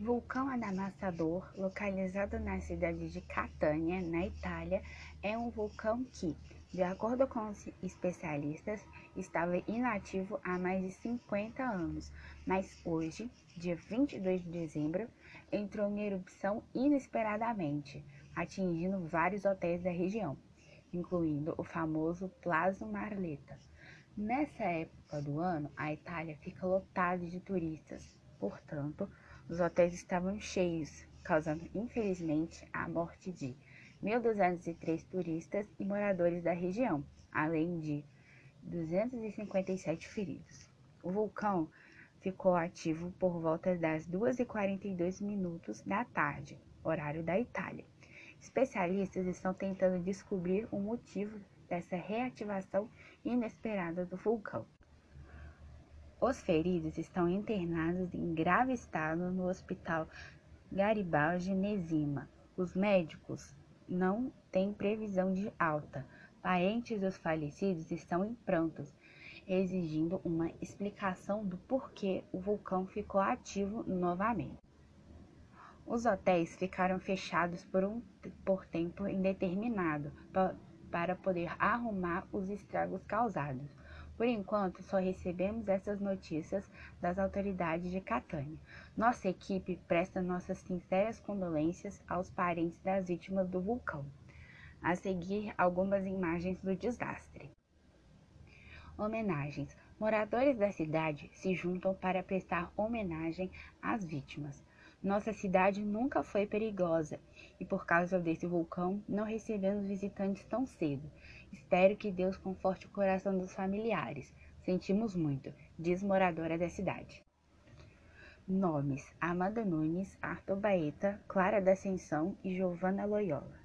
Vulcão Adamassador, localizado na cidade de Catânia, na Itália, é um vulcão que, de acordo com os especialistas, estava inativo há mais de 50 anos, mas hoje, dia 22 de dezembro, entrou em erupção inesperadamente, atingindo vários hotéis da região, incluindo o famoso Palazzo Marletta. Nessa época do ano, a Itália fica lotada de turistas, portanto, os hotéis estavam cheios, causando infelizmente a morte de 1.203 turistas e moradores da região, além de 257 feridos. O vulcão ficou ativo por volta das 2h42 minutos da tarde, horário da Itália. Especialistas estão tentando descobrir o motivo dessa reativação inesperada do vulcão. Os feridos estão internados em grave estado no Hospital Garibaldi Nezima. Os médicos não têm previsão de alta. Parentes dos falecidos estão em prantos, exigindo uma explicação do porquê o vulcão ficou ativo novamente. Os hotéis ficaram fechados por um por tempo indeterminado para poder arrumar os estragos causados. Por enquanto, só recebemos essas notícias das autoridades de Catânia. Nossa equipe presta nossas sinceras condolências aos parentes das vítimas do vulcão. A seguir, algumas imagens do desastre. Homenagens. Moradores da cidade se juntam para prestar homenagem às vítimas. Nossa cidade nunca foi perigosa e por causa desse vulcão não recebemos visitantes tão cedo. Espero que Deus conforte o coração dos familiares. Sentimos muito, diz moradora da cidade. Nomes: Amanda Nunes, Arthur Baeta, Clara da Ascensão e Giovana Loyola.